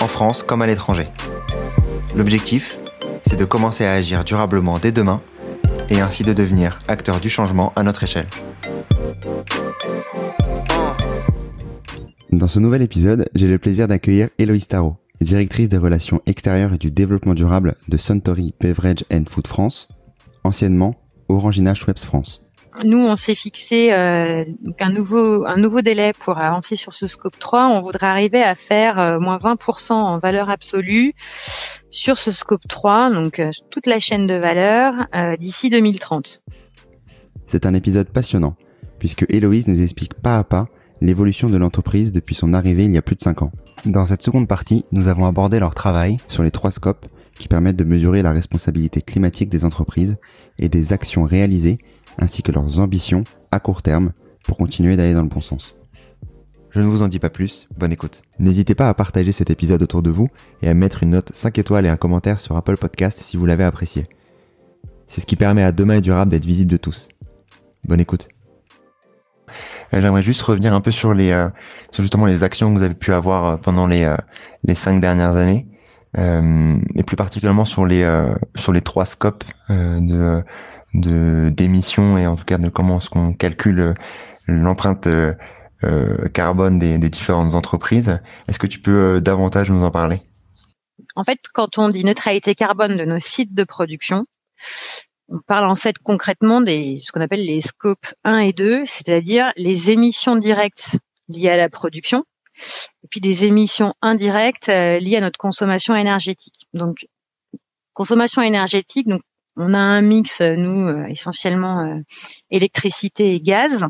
en France comme à l'étranger. L'objectif, c'est de commencer à agir durablement dès demain et ainsi de devenir acteur du changement à notre échelle. Dans ce nouvel épisode, j'ai le plaisir d'accueillir Héloïse Tarot, directrice des relations extérieures et du développement durable de Suntory Beverage Food France, anciennement Orangina Schweppes France. Nous, on s'est fixé euh, un nouveau un nouveau délai pour avancer sur ce scope 3. On voudrait arriver à faire euh, moins 20% en valeur absolue sur ce scope 3, donc euh, toute la chaîne de valeur d'ici 2030. C'est un épisode passionnant puisque Héloïse nous explique pas à pas l'évolution de l'entreprise depuis son arrivée il y a plus de 5 ans. Dans cette seconde partie, nous avons abordé leur travail sur les trois scopes qui permettent de mesurer la responsabilité climatique des entreprises et des actions réalisées ainsi que leurs ambitions à court terme pour continuer d'aller dans le bon sens. Je ne vous en dis pas plus, bonne écoute. N'hésitez pas à partager cet épisode autour de vous et à mettre une note 5 étoiles et un commentaire sur Apple Podcast si vous l'avez apprécié. C'est ce qui permet à Demain et Durable d'être visible de tous. Bonne écoute. Euh, j'aimerais juste revenir un peu sur les euh, sur justement les actions que vous avez pu avoir euh, pendant les les cinq dernières années et plus particulièrement sur les sur les trois scopes de de d'émissions et en tout cas de comment est-ce qu'on calcule euh, l'empreinte euh, euh, carbone des, des, différentes entreprises. Est-ce que tu peux davantage nous en parler? En fait, quand on dit neutralité carbone de nos sites de production, on parle en fait concrètement des ce qu'on appelle les scopes 1 et 2, c'est-à-dire les émissions directes liées à la production et puis des émissions indirectes liées à notre consommation énergétique. Donc consommation énergétique, donc on a un mix, euh, nous, euh, essentiellement euh, électricité et gaz.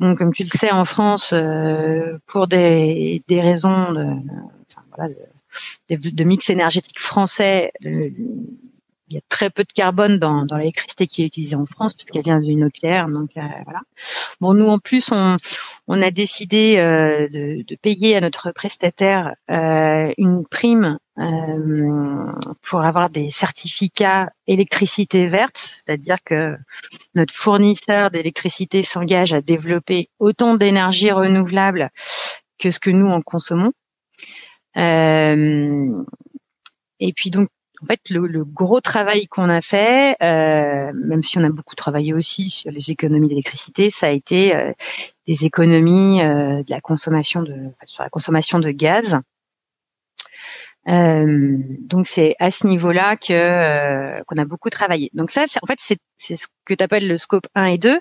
Donc, comme tu le sais, en France, pour des, des raisons de, de, mix énergétique français, il y a très peu de carbone dans, dans l'électricité qui est utilisée en France puisqu'elle vient du nucléaire. Donc euh, voilà. Bon, nous en plus, on, on a décidé euh, de, de, payer à notre prestataire euh, une prime pour avoir des certificats électricité verte, c'est-à-dire que notre fournisseur d'électricité s'engage à développer autant d'énergie renouvelable que ce que nous en consommons. et puis donc en fait, le, gros travail qu'on a fait, euh, même si on a beaucoup travaillé aussi sur les économies d'électricité, ça a été euh, des économies euh, de la consommation de sur la consommation de gaz. donc c'est à ce niveau-là que qu'on a beaucoup travaillé. Donc ça, en fait, c'est ce que tu appelles le scope 1 et 2,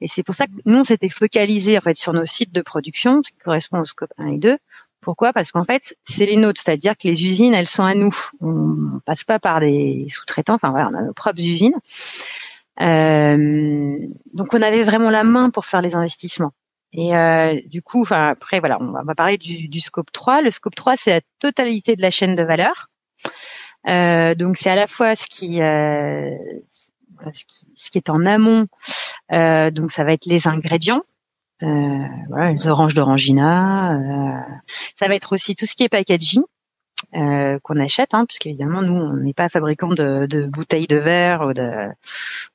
et c'est pour ça que nous on s'était focalisé en fait sur nos sites de production, ce qui correspond au scope 1 et 2, pourquoi? Parce qu'en fait, c'est les nôtres, c'est-à-dire que les usines, elles sont à nous. On passe pas par des sous-traitants. Enfin voilà, on a nos propres usines. Euh, donc on avait vraiment la main pour faire les investissements. Et euh, du coup, enfin après voilà, on va parler du, scope 3. Le scope 3, c'est la totalité de la chaîne de valeur. Euh, donc c'est à la fois ce qui, ce qui, est en amont. donc ça va être les ingrédients. Euh, voilà, les oranges d'Orangina. Euh, ça va être aussi tout ce qui est packaging. Euh, qu'on achète, hein, puisqu'évidemment nous on n'est pas fabricant de, de, bouteilles de verre ou de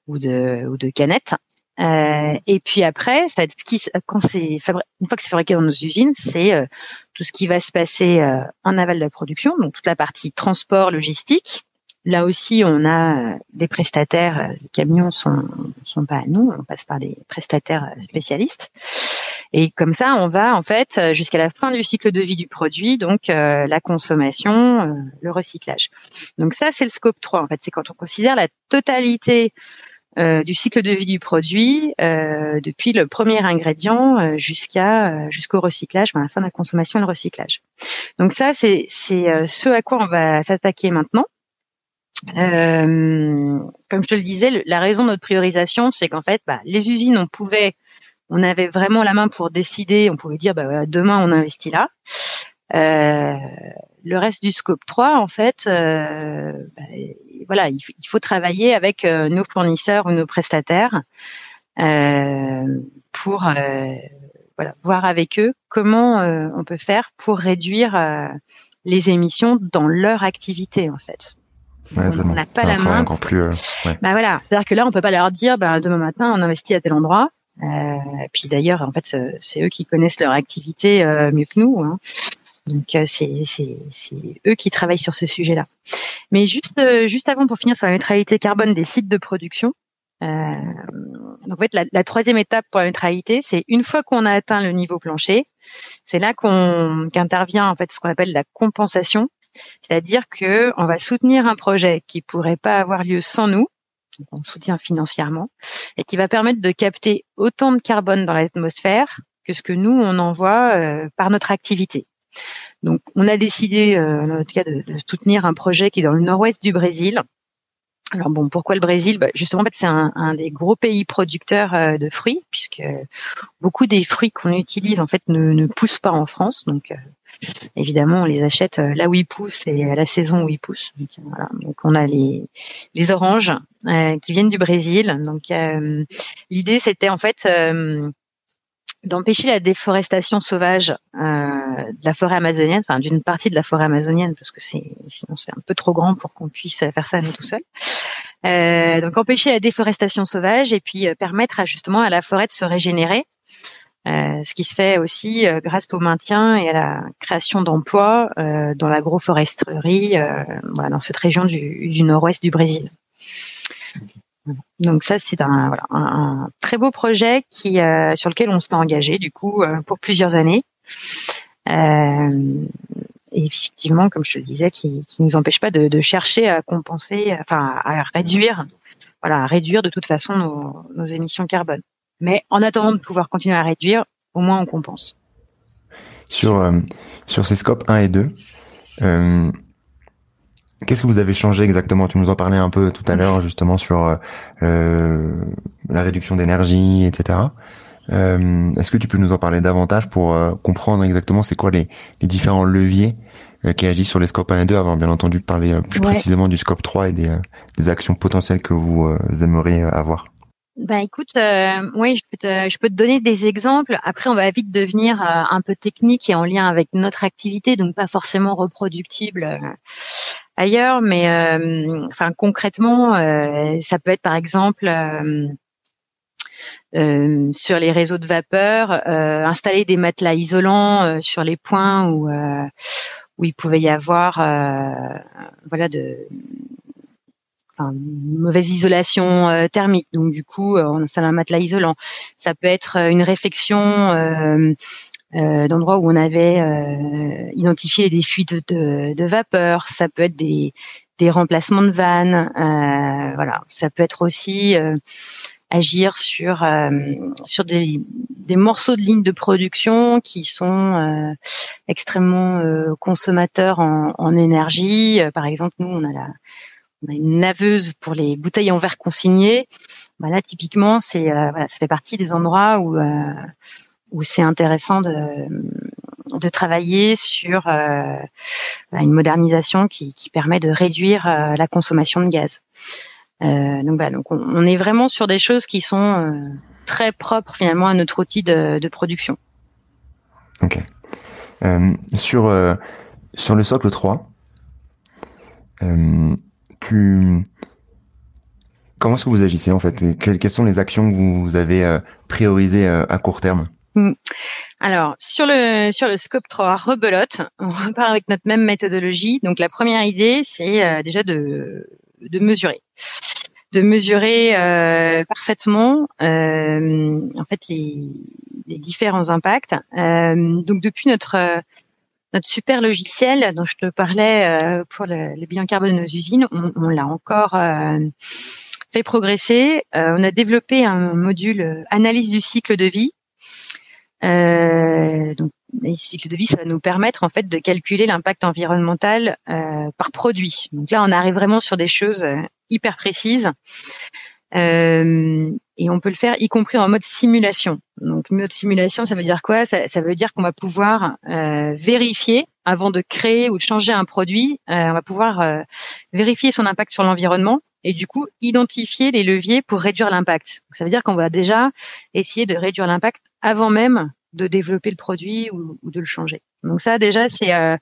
ou de ou de canettes. Euh, et puis après, ça, ce qui, quand c'est une fois que c'est fabriqué dans nos usines, c'est euh, tout ce qui va se passer euh, en aval de la production, donc toute la partie transport, logistique, Là aussi, on a des prestataires. Les camions sont sont pas à nous, on passe par des prestataires spécialistes. Et comme ça, on va en fait jusqu'à la fin du cycle de vie du produit, donc la consommation, le recyclage. Donc ça, c'est le scope 3. En fait, c'est quand on considère la totalité du cycle de vie du produit, depuis le premier ingrédient jusqu'à jusqu'au recyclage, à la fin de la consommation et le recyclage. Donc ça, c'est ce à quoi on va s'attaquer maintenant. Euh, comme je te le disais, la raison de notre priorisation, c'est qu'en fait, bah, les usines, on pouvait, on avait vraiment la main pour décider. On pouvait dire, bah, demain, on investit là. le reste du scope 3, en fait, bah, voilà, il, faut travailler avec nos fournisseurs ou nos prestataires pour voilà, voir avec eux comment on peut faire pour réduire les émissions dans leur activité en fait on n'a pas la main. Encore plus, euh, Bah voilà, c'est-à-dire que là, on peut pas leur dire, bah, demain matin, on investit à tel endroit. Euh, puis d'ailleurs, en fait, c'est eux qui connaissent leur activité euh, mieux que nous. Hein. Donc euh, c'est eux qui travaillent sur ce sujet-là. Mais juste juste avant pour finir sur la neutralité carbone des sites de production. Euh, donc en fait, la, la, troisième étape pour la neutralité, c'est une fois qu'on a atteint le niveau plancher, c'est là qu'on qu'intervient en fait ce qu'on appelle la compensation. C'est-à-dire que on va soutenir un projet qui pourrait pas avoir lieu sans nous, on soutient financièrement, et qui va permettre de capter autant de carbone dans l'atmosphère que ce que nous on envoie euh, par notre activité. Donc, on a décidé, euh, dans notre cas, de, soutenir un projet qui est dans le nord-ouest du Brésil. Alors bon, pourquoi le Brésil? Bah, Justement, en fait, c'est un, des gros pays producteurs euh, de fruits, puisque beaucoup des fruits qu'on utilise en fait ne, ne poussent pas en France. Donc, évidemment, on les achète euh, là où ils poussent et à la saison où ils poussent. Donc, euh, donc on a les, les oranges euh, qui viennent du Brésil. Donc l'idée, c'était en fait d'empêcher la déforestation sauvage euh, de la forêt amazonienne, enfin d'une partie de la forêt amazonienne, parce que c'est sinon c'est un peu trop grand pour qu'on puisse faire ça nous tout seuls. Euh, donc empêcher la déforestation sauvage et puis permettre à, justement à la forêt de se régénérer euh, ce qui se fait aussi euh, grâce au maintien et à la création d'emplois euh, dans l'agroforesterie, dans cette région du, nord-ouest du Brésil. Donc ça, c'est un, très beau projet qui, sur lequel on s'est engagé du coup pour plusieurs années. et effectivement, comme je le disais, qui, qui nous empêche pas de, de, chercher à compenser, enfin à réduire, voilà, à réduire de toute façon nos, nos émissions carbone. Mais en attendant de pouvoir continuer à réduire, au moins on compense. Sur, euh, sur ces scopes 1 et 2, euh, qu'est-ce que vous avez changé exactement? Tu nous en parlais un peu tout à l'heure justement sur euh, euh la réduction d'énergie, etc. Euh, Est-ce que tu peux nous en parler davantage pour comprendre exactement c'est quoi les, les différents leviers qui agissent sur les scopes 1 et 2 avant bien entendu de parler plus précisément du scope 3 et des, des actions potentielles que vous aimeriez avoir? Ben écoute, euh, oui, je peux, te, je peux te donner des exemples. Après, on va vite devenir euh, un peu technique et en lien avec notre activité, donc pas forcément reproductible euh, ailleurs, mais enfin concrètement, ça peut être par exemple sur les réseaux de vapeur, installer des matelas isolants sur les points où où il pouvait y avoir voilà de une mauvaise isolation euh, thermique. Donc du coup, euh, on installe un matelas isolant. Ça peut être euh, une réfection d'endroits où on avait identifié des fuites de, vapeur. Ça peut être des, remplacements de vannes. voilà. Ça peut être aussi agir sur sur des, morceaux de ligne de production qui sont extrêmement consommateurs en, en énergie. par exemple, nous, on a la on a une naveuse pour les bouteilles en verre consignées. Bah là, typiquement, c'est euh, voilà, ça fait partie des endroits où euh, où c'est intéressant de de travailler sur euh, une modernisation qui, qui permet de réduire la consommation de gaz. donc, bah, donc on, est vraiment sur des choses qui sont très propres finalement à notre outil de, de production. Ok. sur sur le socle 3, comment est-ce que vous agissez en fait? Quelles, sont les actions que vous avez euh, priorisées euh, à court terme? Hmm. alors sur le sur le scope 3 rebelote, on repart avec notre même méthodologie. Donc la première idée, c'est euh, déjà de de mesurer, de mesurer parfaitement en fait les les différents impacts. donc depuis notre notre super logiciel dont je te parlais euh, pour le, le, bilan carbone de nos usines, on, on l'a encore euh, fait progresser. Euh, on a développé un module analyse du cycle de vie. donc, le cycle de vie, ça va nous permettre en fait de calculer l'impact environnemental par produit. Donc là, on arrive vraiment sur des choses hyper précises. Euh, et on peut le faire y compris en mode simulation. Donc mode simulation, ça veut dire quoi? Ça, ça, veut dire qu'on va pouvoir euh, vérifier avant de créer ou de changer un produit, on va pouvoir vérifier son impact sur l'environnement et du coup identifier les leviers pour réduire l'impact. Ça veut dire qu'on va déjà essayer de réduire l'impact avant même de développer le produit ou, de le changer. Donc ça déjà c'est euh,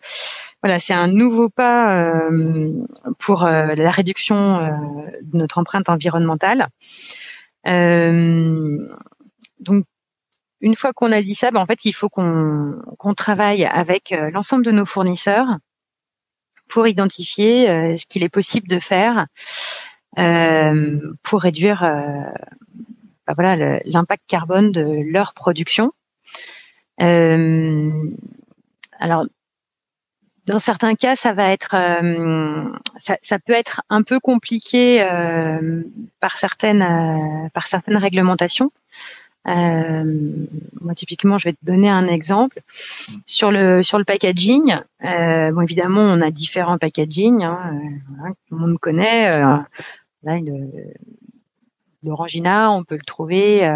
voilà c'est un nouveau pas euh, pour euh, la réduction de notre empreinte environnementale. Donc une fois qu'on a dit ça, ben, en fait il faut qu'on travaille avec l'ensemble de nos fournisseurs pour identifier ce qu'il est possible de faire pour réduire ben, voilà l'impact carbone de leur production. Euh, alors, dans certains cas, ça va être, euh, ça, ça, peut être un peu compliqué euh, par certaines, euh, par certaines réglementations. Euh, moi, typiquement, je vais te donner un exemple sur le sur le packaging. Euh, bon, évidemment, on a différents packaging. Hein, voilà, tout le monde connaît. là, l'orangina, on peut le trouver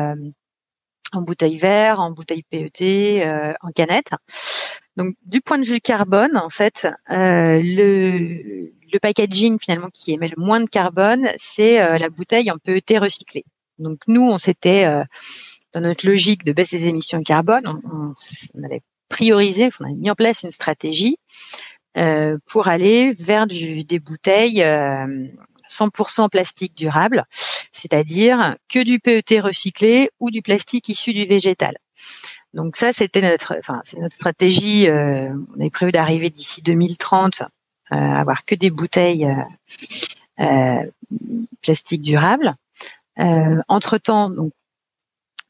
en bouteille verte, en bouteille PET, euh, en canette. Donc du point de vue carbone, en fait, euh, le, le packaging finalement qui émet le moins de carbone, c'est euh, la bouteille en PET recyclée. Donc nous, on s'était dans notre logique de baisse des émissions de carbone, on, on, avait priorisé, on avait mis en place une stratégie pour aller vers du, des bouteilles 100% plastique durable, c'est-à-dire que du PET recyclé ou du plastique issu du végétal. Donc ça, c'était notre, enfin, c'est notre stratégie. Euh, on avait prévu d'arriver d'ici 2030 euh, à avoir que des bouteilles euh, euh plastiques durables. entre temps, donc,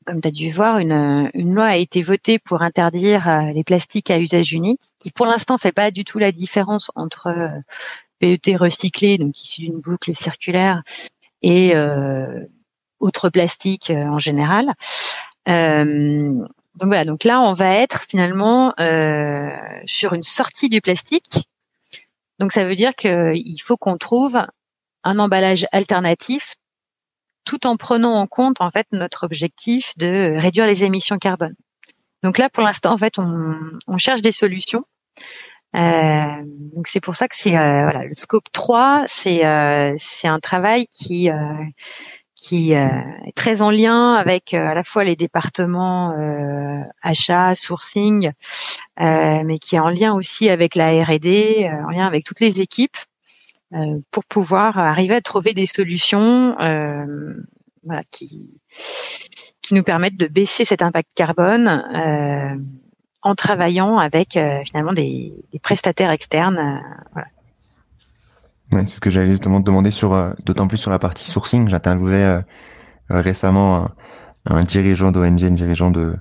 comme tu as dû voir, une, une loi a été votée pour interdire les plastiques à usage unique, qui pour l'instant fait pas du tout la différence entre PET recyclé, donc issu d'une boucle circulaire, et euh, autres plastiques euh, en général. Euh, donc voilà, donc là on va être finalement euh, sur une sortie du plastique. Donc ça veut dire qu'il faut qu'on trouve un emballage alternatif tout en prenant en compte en fait notre objectif de réduire les émissions carbone. Donc là pour l'instant en fait on, cherche des solutions. Euh, donc c'est pour ça que c'est euh, voilà le scope 3, c'est c'est un travail qui qui est très en lien avec à la fois les départements achat, sourcing, mais qui est en lien aussi avec la R&D, en lien avec toutes les équipes pour pouvoir arriver à trouver des solutions voilà, qui qui nous permettent de baisser cet impact carbone en travaillant avec euh, finalement des, des, prestataires externes. Euh, voilà. C'est ce que j'allais justement te demander sur, euh, d'autant plus sur la partie sourcing. J'interviewais récemment un, un dirigeant d'ONG, un dirigeant de,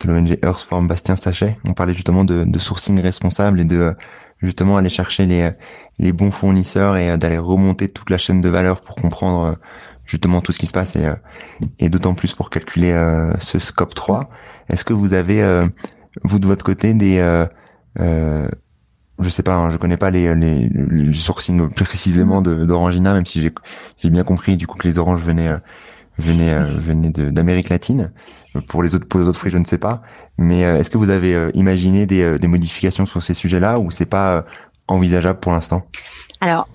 de l'ONG Earthform, Bastien Sachet. On parlait justement de, de sourcing responsable et de justement aller chercher les, les bons fournisseurs et d'aller remonter toute la chaîne de valeur pour comprendre justement tout ce qui se passe et, et d'autant plus pour calculer ce scope 3. Est-ce que vous avez vous de votre côté des euh, euh, je sais pas, hein, je connais pas les, les, les sourcing précisément de d'Orangina, même si j'ai bien compris du coup que les oranges venaient euh, venaient euh, venaient d'Amérique latine. Pour les autres pour les autres fruits, je ne sais pas. Mais est-ce que vous avez imaginé des, des modifications sur ces sujets-là ou c'est pas envisageable pour l'instant? Alors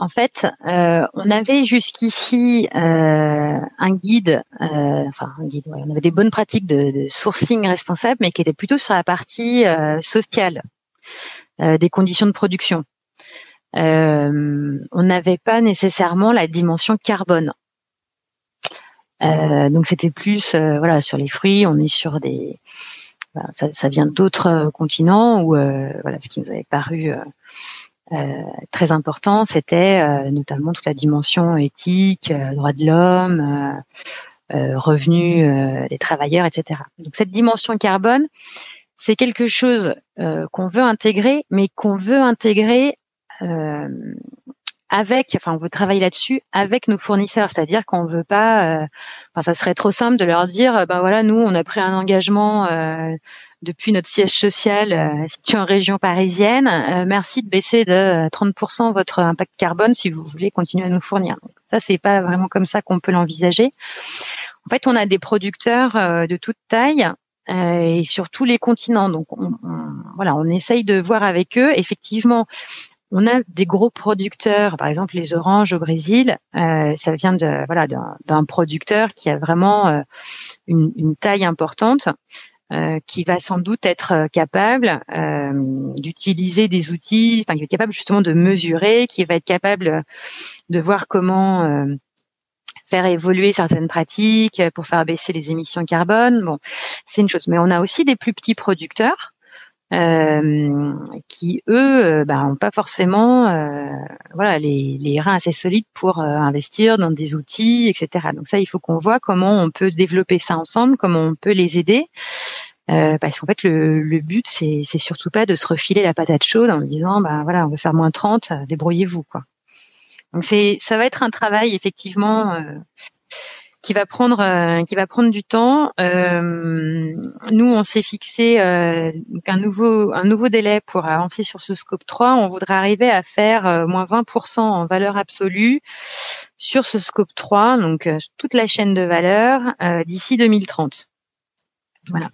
en fait, euh, on avait jusqu'ici euh, un guide, euh, enfin un guide, on avait des bonnes pratiques de, sourcing responsable, mais qui étaient plutôt sur la partie sociale des conditions de production. on n'avait pas nécessairement la dimension carbone. donc c'était plus, voilà, sur les fruits, on est sur des, ça, ça, vient d'autres continents où, voilà, ce qui nous avait paru euh, très important, c'était euh, notamment toute la dimension éthique, euh, droits de l'homme, revenus des travailleurs, etc. Donc cette dimension carbone, c'est quelque chose qu'on veut intégrer, mais qu'on veut intégrer avec, enfin, on veut travailler là-dessus avec nos fournisseurs, c'est-à-dire qu'on veut pas, enfin, ça serait trop simple de leur dire, ben voilà, nous, on a pris un engagement depuis notre siège social euh, situé en région parisienne. Euh, merci de baisser de 30% votre impact carbone si vous voulez continuer à nous fournir. Donc, ça, c'est pas vraiment comme ça qu'on peut l'envisager. En fait, on a des producteurs euh, de toute taille et sur tous les continents. Donc on, voilà, on essaye de voir avec eux. Effectivement, on a des gros producteurs, par exemple les oranges au Brésil. ça vient de voilà d'un producteur qui a vraiment une, une, taille importante. Euh, qui va sans doute être euh, capable euh, d'utiliser des outils, enfin qui va être capable justement de mesurer, qui va être capable de voir comment faire évoluer certaines pratiques pour faire baisser les émissions carbone. Bon, c'est une chose. Mais on a aussi des plus petits producteurs euh, qui eux bah, ont pas forcément euh, voilà les, les, reins assez solides pour investir dans des outils etc donc ça il faut qu'on voit comment on peut développer ça ensemble comment on peut les aider euh, parce qu'en fait le, le but c'est surtout pas de se refiler la patate chaude en disant bah voilà on va faire moins 30 euh, débrouillez-vous quoi donc c'est ça va être un travail effectivement euh, qui va prendre euh, qui va prendre du temps. Nous on s'est fixé donc un nouveau un nouveau délai pour avancer sur ce scope 3 on voudrait arriver à faire moins 20% en valeur absolue sur ce scope 3 donc toute la chaîne de valeur d'ici 2030 voilà.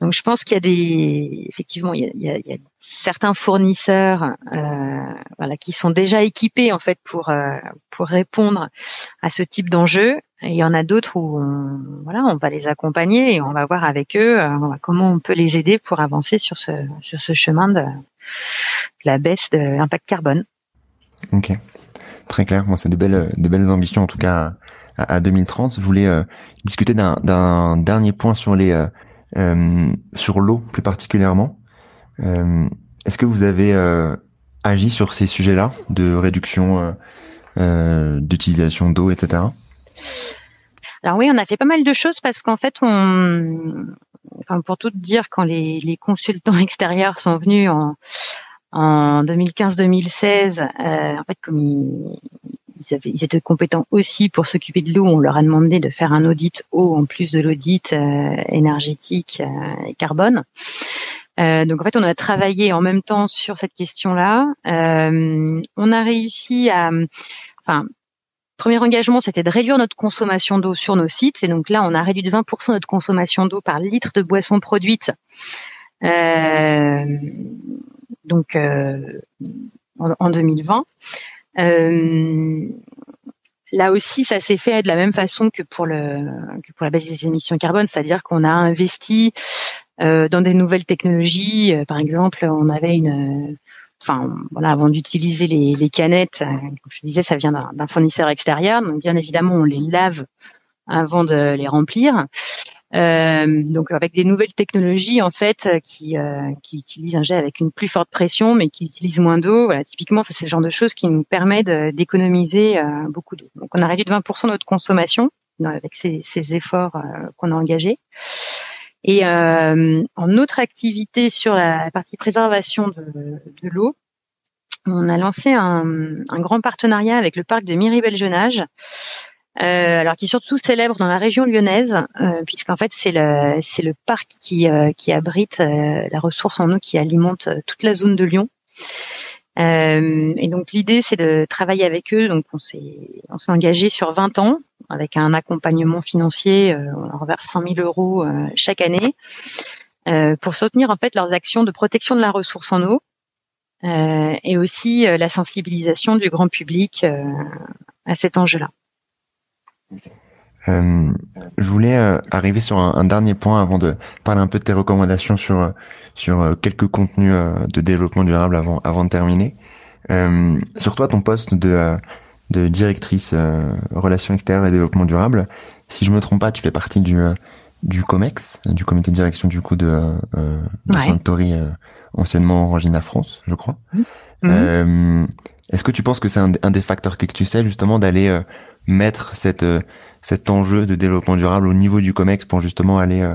Donc je pense qu'il y a des, effectivement, il y a, il y a, certains fournisseurs, euh, voilà, qui sont déjà équipés en fait pour euh, pour répondre à ce type d'enjeu. Et il y en a d'autres où, on, voilà, on va les accompagner et on va voir avec eux euh, comment on peut les aider pour avancer sur ce sur ce chemin de, la baisse de l'impact carbone. Ok, très clair. Bon, c'est de belles de belles ambitions en tout cas à, 2030. Je voulais euh, discuter d'un dernier point sur les euh, euh, sur l'eau plus particulièrement. Euh, est-ce que vous avez euh, agi sur ces sujets-là de réduction d'utilisation d'eau, etc. Alors oui, on a fait pas mal de choses parce qu'en fait, on, pour tout dire, quand les, consultants extérieurs sont venus en, en 2015-2016, euh, en fait, comme ils, ils, étaient compétents aussi pour s'occuper de l'eau. On leur a demandé de faire un audit eau en plus de l'audit euh, énergétique euh, et carbone. Euh, donc en fait, on a travaillé en même temps sur cette question-là. on a réussi à, enfin, premier engagement, c'était de réduire notre consommation d'eau sur nos sites. Et donc là, on a réduit de 20% notre consommation d'eau par litre de boisson produite. donc en, en 2020. Euh, là aussi, ça s'est fait de la même façon que pour le que pour la baisse des émissions carbone, c'est-à-dire qu'on a investi euh, dans des nouvelles technologies. Euh, par exemple, on avait une enfin voilà, avant d'utiliser les, les, canettes, comme je disais, ça vient d'un fournisseur extérieur. Donc bien évidemment, on les lave avant de les remplir. Euh, donc avec des nouvelles technologies en fait euh, qui, euh, qui utilisent un jet avec une plus forte pression mais qui utilisent moins d'eau. Voilà, typiquement, c'est le genre de choses qui nous permet d'économiser beaucoup d'eau. Donc on a réduit de 20% notre consommation avec ces, efforts qu'on a engagés. Et en autre activité sur la partie préservation de, de l'eau, on a lancé un, un, grand partenariat avec le parc de Miribel-Jeunage euh, alors qui est surtout célèbre dans la région lyonnaise, euh, puisqu'en fait c'est le c'est le parc qui euh, qui abrite euh, la ressource en eau qui alimente toute la zone de Lyon. et donc l'idée c'est de travailler avec eux. Donc on s'est on s'est engagé sur 20 ans avec un accompagnement financier. on reverse 100 000 euros chaque année pour soutenir en fait leurs actions de protection de la ressource en eau. et aussi la sensibilisation du grand public à cet enjeu-là. Euh, je voulais euh, arriver sur un, dernier point avant de parler un peu de tes recommandations sur euh, sur quelques contenus de développement durable avant avant de terminer. sur toi, ton poste de de directrice relations extérieures et développement durable, si je me trompe pas, tu fais partie du du Comex, du comité de direction du coup de, euh, de anciennement Orangina France, je crois. Mmh. Est-ce que tu penses que c'est un, un, des facteurs que tu sais justement d'aller mettre cette euh, cet enjeu de développement durable au niveau du Comex pour justement aller euh,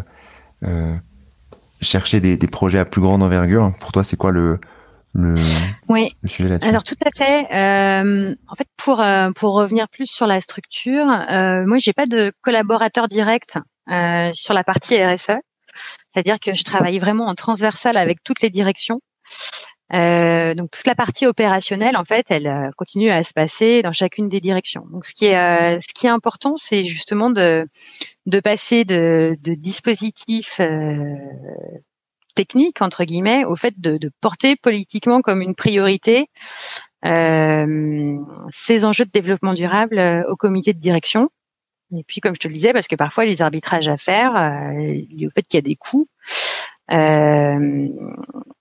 euh, chercher des, des, projets à plus grande envergure Pour toi, c'est quoi le le, oui. sujet là-dessus? Alors tout à fait. Euh, en fait, pour pour revenir plus sur la structure, euh, moi j'ai pas de collaborateur direct euh, sur la partie RSE, c'est-à-dire que je travaille vraiment en transversal avec toutes les directions. Euh, donc toute la partie opérationnelle, en fait, elle euh, continue à se passer dans chacune des directions. Donc ce qui est, euh, ce qui est important, c'est justement de, de passer de, de dispositifs techniques entre guillemets au fait de, de, porter politiquement comme une priorité ces enjeux de développement durable au comité de direction. Et puis, comme je te le disais, parce que parfois les arbitrages à faire, liés au fait qu'il y a des coûts, euh,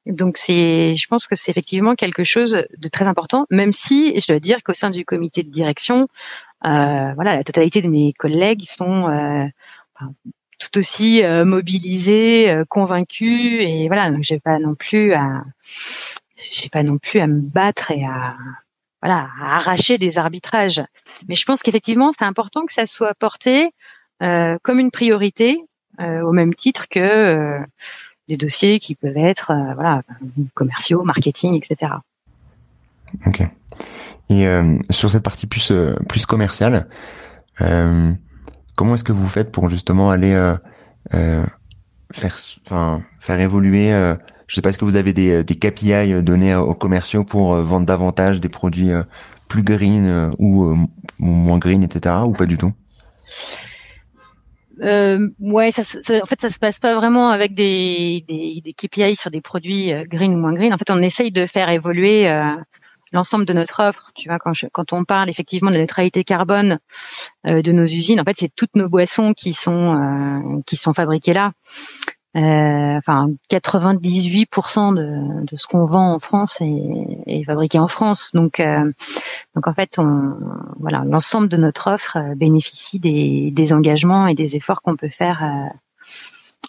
donc c'est, je pense que c'est effectivement quelque chose de très important, même si je dois dire qu'au sein du comité de direction, euh, voilà, la totalité de mes collègues sont euh, tout aussi euh, mobilisés, euh, convaincus, et voilà, donc j'ai pas non plus à, j'ai pas non plus à me battre et à voilà, à arracher des arbitrages. Mais je pense qu'effectivement, c'est important que ça soit porté euh, comme une priorité, au même titre que des dossiers qui peuvent être euh, commerciaux, marketing, etc. Ok. Et euh, sur cette partie plus euh, plus commerciale, comment est-ce que vous faites pour justement aller faire enfin faire évoluer je sais pas, est-ce que vous avez des, des KPI donnés aux commerciaux pour vendre davantage des produits plus green ou moins green, etc. ou pas du tout? Euh, ouais, ça, ça, en fait, ça se passe pas vraiment avec des, des, des KPI sur des produits euh, green ou moins green. En fait, on essaye de faire évoluer euh, l'ensemble de notre offre. Tu vois, quand, je, quand on parle effectivement de la neutralité carbone euh, de nos usines, en fait, c'est toutes nos boissons qui sont euh, qui sont fabriquées là. Euh, enfin 98% de, de ce qu'on vend en France est, est, fabriqué en France. Donc, euh, donc en fait, on, voilà, l'ensemble de notre offre euh, bénéficie des, des engagements et des efforts qu'on peut faire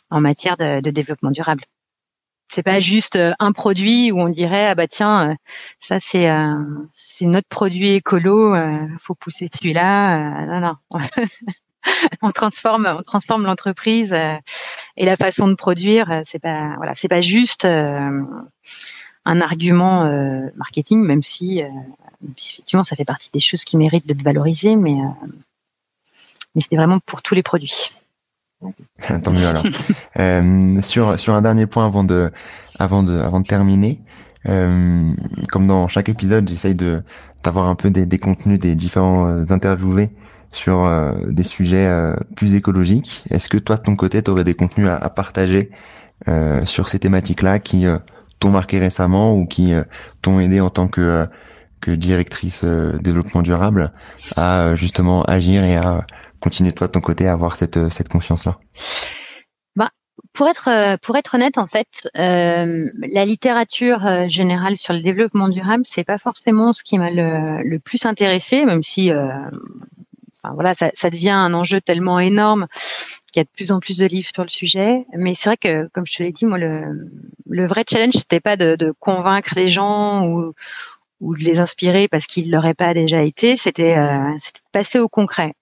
en matière de, de, développement durable. C'est pas juste un produit où on dirait ah bah tiens ça c'est c'est notre produit écolo, faut pousser celui-là. non non. on transforme, on transforme l'entreprise euh, et la façon de produire. Euh, c'est pas, voilà, c'est pas juste euh, un argument marketing, même si, effectivement ça fait partie des choses qui méritent d'être valorisées, mais mais c'était vraiment pour tous les produits. Tant mieux alors. sur sur un dernier point avant de avant de avant de terminer, comme dans chaque épisode, j'essaye de d'avoir un peu des, des contenus des différents interviewés sur euh, des sujets euh, plus écologiques. Est-ce que toi, de ton côté, tu aurais des contenus à, partager euh, sur ces thématiques-là qui t'ont marqué récemment ou qui t'ont aidé en tant que que directrice développement durable à justement agir et à continuer toi de ton côté à avoir cette cette confiance là bah, pour être pour être honnête en fait la littérature générale sur le développement durable c'est pas forcément ce qui m'a le, le, plus intéressé même si voilà, ça, devient un enjeu tellement énorme qu'il y a de plus en plus de livres sur le sujet. Mais c'est vrai que, comme je te l'ai dit, moi, le, vrai challenge, c'était pas de, convaincre les gens ou, de les inspirer parce qu'ils l'auraient pas déjà été. C'était euh, de passer au concret.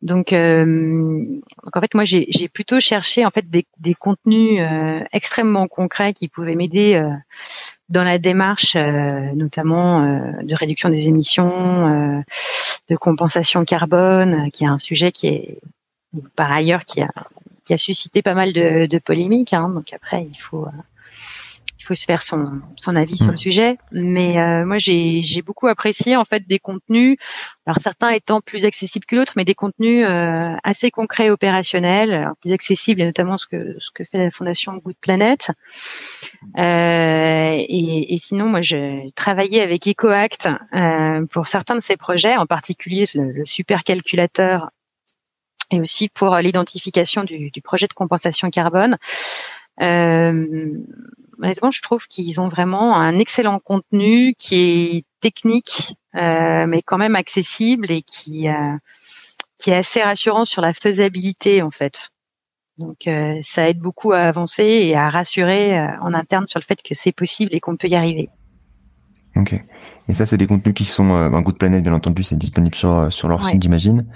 Donc, euh, en fait, moi, j'ai plutôt cherché en fait des, des contenus euh, extrêmement concrets qui pouvaient m'aider euh, dans la démarche, euh, notamment euh, de réduction des émissions, euh, de compensation carbone, qui est un sujet qui est par ailleurs qui a qui a suscité pas mal de, de polémiques. Hein, donc après, il faut faut se faire son, son avis sur le mm. sujet. Mais euh, moi, j'ai, j'ai beaucoup apprécié en fait des contenus. Alors certains étant plus accessibles que d'autres, mais des contenus euh, assez concrets, opérationnels, alors plus accessibles, et notamment ce que ce que fait la fondation Good Planet. Euh, et, et, sinon, moi, j'ai travaillé avec EcoAct euh, pour certains de ces projets, en particulier le, le super calculateur et aussi pour l'identification du, du, projet de compensation carbone. Euh, honnêtement, je trouve qu'ils ont vraiment un excellent contenu qui est technique, euh, mais quand même accessible et qui euh, qui est assez rassurant sur la faisabilité en fait. Donc euh, ça aide beaucoup à avancer et à rassurer euh, en interne sur le fait que c'est possible et qu'on peut y arriver. Et ça, c'est des contenus qui sont euh, un goût de planète, bien entendu, c'est disponible sur euh, sur leur site, j'imagine.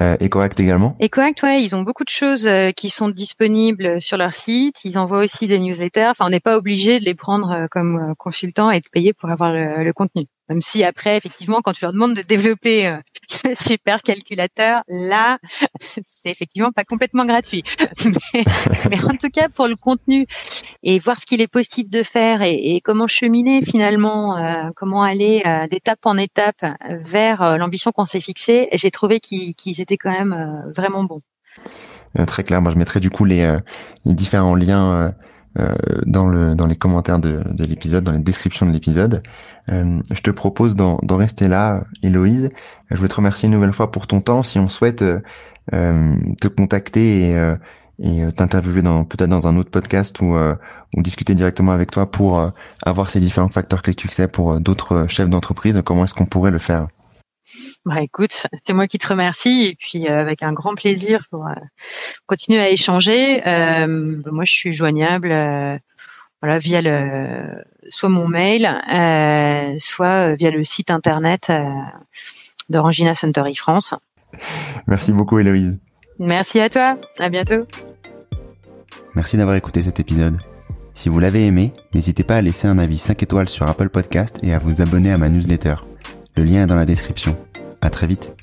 Euh, EcoAct également. EcoAct, ouais, ils ont beaucoup de choses euh, qui sont disponibles sur leur site. Ils envoient aussi des newsletters. Enfin, on n'est pas obligé de les prendre comme consultants et de payer pour avoir le, le contenu. Même si après, effectivement, quand tu leur demandes de développer euh, le super calculateur, là, c'est effectivement pas complètement gratuit. mais, en tout cas, pour le contenu et voir ce qu'il est possible de faire et, comment cheminer finalement, euh, comment aller euh, d'étape en étape vers l'ambition qu'on s'est fixée, j'ai trouvé qu'ils étaient quand même vraiment bons. très clair. Moi, je mettrai du coup les, les différents liens euh, dans, le, dans les commentaires de, de l'épisode, dans les descriptions de l'épisode. Euh, je te propose d'en rester là, Héloïse. Je veux te remercier une nouvelle fois pour ton temps. Si on souhaite euh, te contacter et, et t'interviewer dans peut-être dans un autre podcast ou, ou discuter directement avec toi pour avoir ces différents facteurs clés de succès pour d'autres chefs d'entreprise, comment est-ce qu'on pourrait le faire? Bah écoute, c'est moi qui te remercie et puis euh, avec un grand plaisir pour euh, continuer à échanger. Euh, moi, je suis joignable, voilà, via le soit mon mail, soit via le site internet d'Orangina Suntory France. Merci beaucoup, Héloïse. Merci à toi. À bientôt. Merci d'avoir écouté cet épisode. Si vous l'avez aimé, n'hésitez pas à laisser un avis 5 étoiles sur Apple Podcast et à vous abonner à ma newsletter. Le lien est dans la description. À très vite.